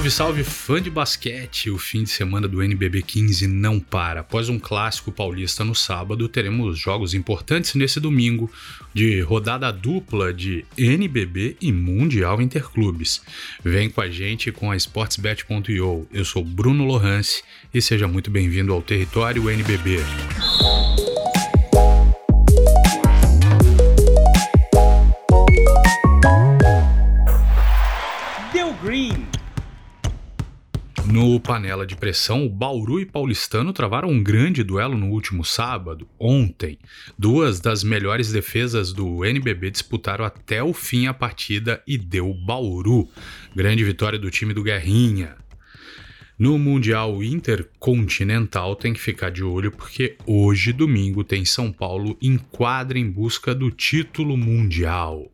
Salve, salve fã de basquete! O fim de semana do NBB 15 não para. Após um clássico paulista no sábado, teremos jogos importantes nesse domingo de rodada dupla de NBB e Mundial Interclubes. Vem com a gente com a sportsbet.io. Eu sou Bruno Lohance e seja muito bem-vindo ao território NBB. No panela de pressão, o Bauru e Paulistano travaram um grande duelo no último sábado, ontem. Duas das melhores defesas do NBB disputaram até o fim a partida e deu Bauru. Grande vitória do time do Guerrinha. No Mundial Intercontinental tem que ficar de olho porque hoje, domingo, tem São Paulo em quadra em busca do título mundial.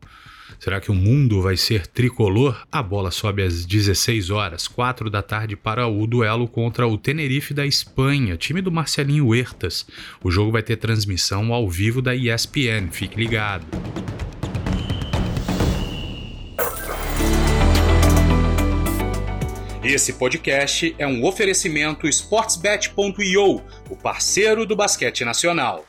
Será que o mundo vai ser tricolor? A bola sobe às 16 horas, 4 da tarde, para o duelo contra o Tenerife da Espanha, time do Marcelinho Huertas. O jogo vai ter transmissão ao vivo da ESPN, fique ligado. Esse podcast é um oferecimento sportsbet.io, o parceiro do basquete nacional.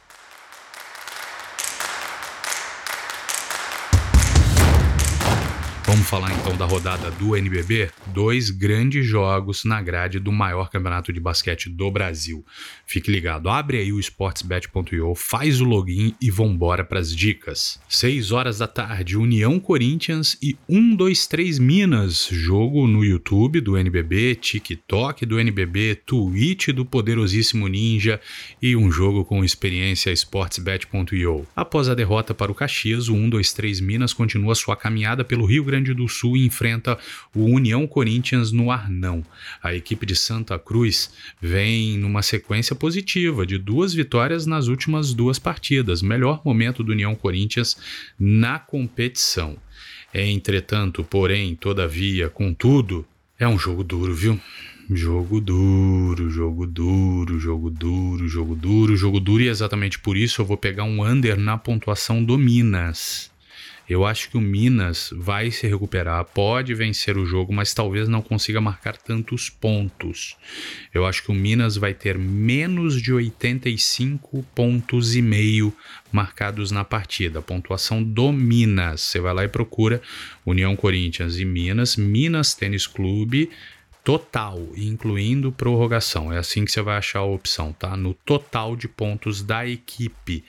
Falar então da rodada do NBB? Dois grandes jogos na grade do maior campeonato de basquete do Brasil. Fique ligado, abre aí o sportsbet.io, faz o login e vambora para as dicas. 6 horas da tarde, União Corinthians e 123 Minas. Jogo no YouTube do NBB, TikTok do NBB, Twitch do poderosíssimo Ninja e um jogo com experiência sportsbet.io. Após a derrota para o Caxias, o 123 Minas continua sua caminhada pelo Rio Grande Grande do Sul enfrenta o União Corinthians no Arnão. A equipe de Santa Cruz vem numa sequência positiva de duas vitórias nas últimas duas partidas, melhor momento do União Corinthians na competição. Entretanto, porém, todavia, contudo, é um jogo duro, viu? Jogo duro, jogo duro, jogo duro, jogo duro, jogo duro, e exatamente por isso eu vou pegar um under na pontuação do Minas. Eu acho que o Minas vai se recuperar, pode vencer o jogo, mas talvez não consiga marcar tantos pontos. Eu acho que o Minas vai ter menos de 85 pontos e meio marcados na partida. A pontuação do Minas. Você vai lá e procura União Corinthians e Minas, Minas Tênis Clube total, incluindo prorrogação. É assim que você vai achar a opção, tá? No total de pontos da equipe.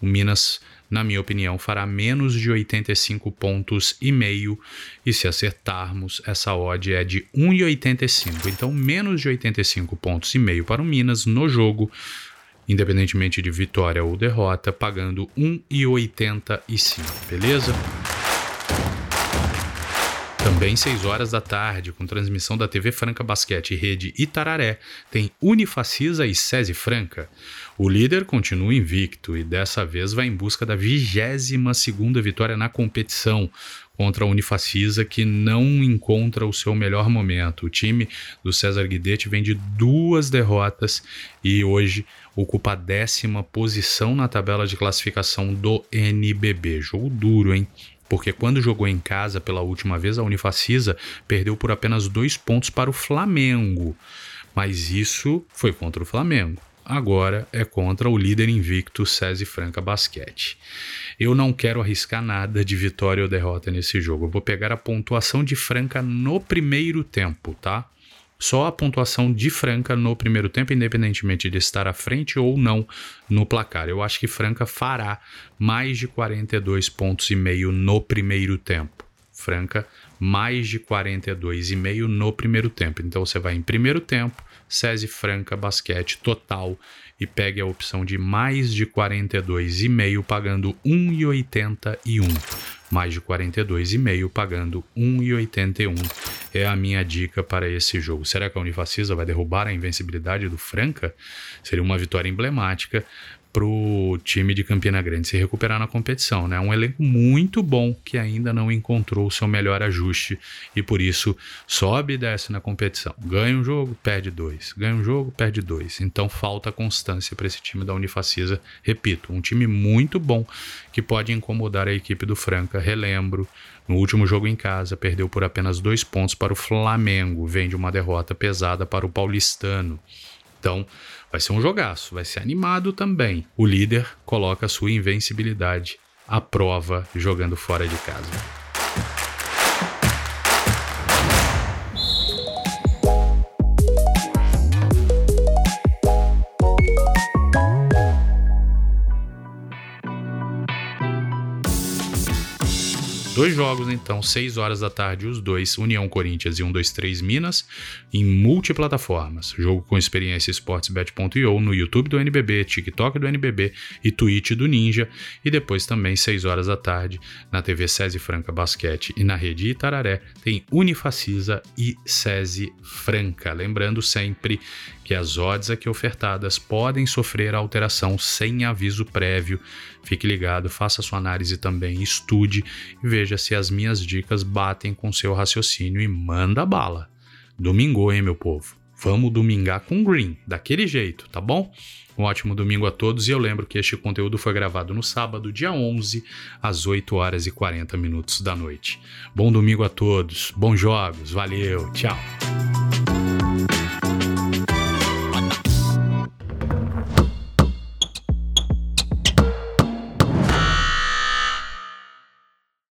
O Minas na minha opinião, fará menos de 85 pontos e meio. E se acertarmos, essa odd é de 1,85. Então, menos de 85 pontos e meio para o Minas no jogo, independentemente de vitória ou derrota, pagando 1,85, beleza? Também 6 horas da tarde, com transmissão da TV Franca Basquete Rede Itararé, tem Unifacisa e SESI Franca. O líder continua invicto e dessa vez vai em busca da 22 segunda vitória na competição contra a Unifacisa, que não encontra o seu melhor momento. O time do César Guidetti vem de duas derrotas e hoje ocupa a décima posição na tabela de classificação do NBB. Jogo duro, hein? Porque quando jogou em casa pela última vez, a Unifacisa perdeu por apenas dois pontos para o Flamengo. Mas isso foi contra o Flamengo agora é contra o líder invicto SESI Franca Basquete. Eu não quero arriscar nada de vitória ou derrota nesse jogo. Eu vou pegar a pontuação de Franca no primeiro tempo, tá? Só a pontuação de Franca no primeiro tempo, independentemente de estar à frente ou não no placar. Eu acho que Franca fará mais de 42 pontos e meio no primeiro tempo. Franca, mais de 42 e meio no primeiro tempo. Então você vai em primeiro tempo, SESI Franca Basquete total e pegue a opção de mais de 42,5 pagando 1,81. Mais de 42,5 pagando 1,81 é a minha dica para esse jogo. Será que a Unifacisa vai derrubar a invencibilidade do Franca? Seria uma vitória emblemática pro time de Campina Grande se recuperar na competição, né? Um elenco muito bom que ainda não encontrou o seu melhor ajuste e por isso sobe e desce na competição. Ganha um jogo, perde dois. Ganha um jogo, perde dois. Então falta constância para esse time da Unifacisa. Repito, um time muito bom que pode incomodar a equipe do Franca. Relembro, no último jogo em casa, perdeu por apenas dois pontos para o Flamengo. Vem de uma derrota pesada para o Paulistano. Então, vai ser um jogaço, vai ser animado também. O líder coloca sua invencibilidade à prova jogando fora de casa. Dois jogos, então, 6 horas da tarde, os dois, União Corinthians e 123 Minas, em multiplataformas. Jogo com experiência esportsbet.io no YouTube do NBB, TikTok do NBB e Twitch do Ninja. E depois também, 6 horas da tarde, na TV SESI Franca Basquete e na rede Itararé, tem Unifacisa e SESI Franca. Lembrando sempre que as odds aqui ofertadas podem sofrer alteração sem aviso prévio. Fique ligado, faça sua análise também, estude e veja se as minhas dicas batem com seu raciocínio e manda bala. Domingo, hein, meu povo? Vamos domingar com green, daquele jeito, tá bom? Um ótimo domingo a todos e eu lembro que este conteúdo foi gravado no sábado, dia 11, às 8 horas e 40 minutos da noite. Bom domingo a todos, bons jogos, valeu, tchau.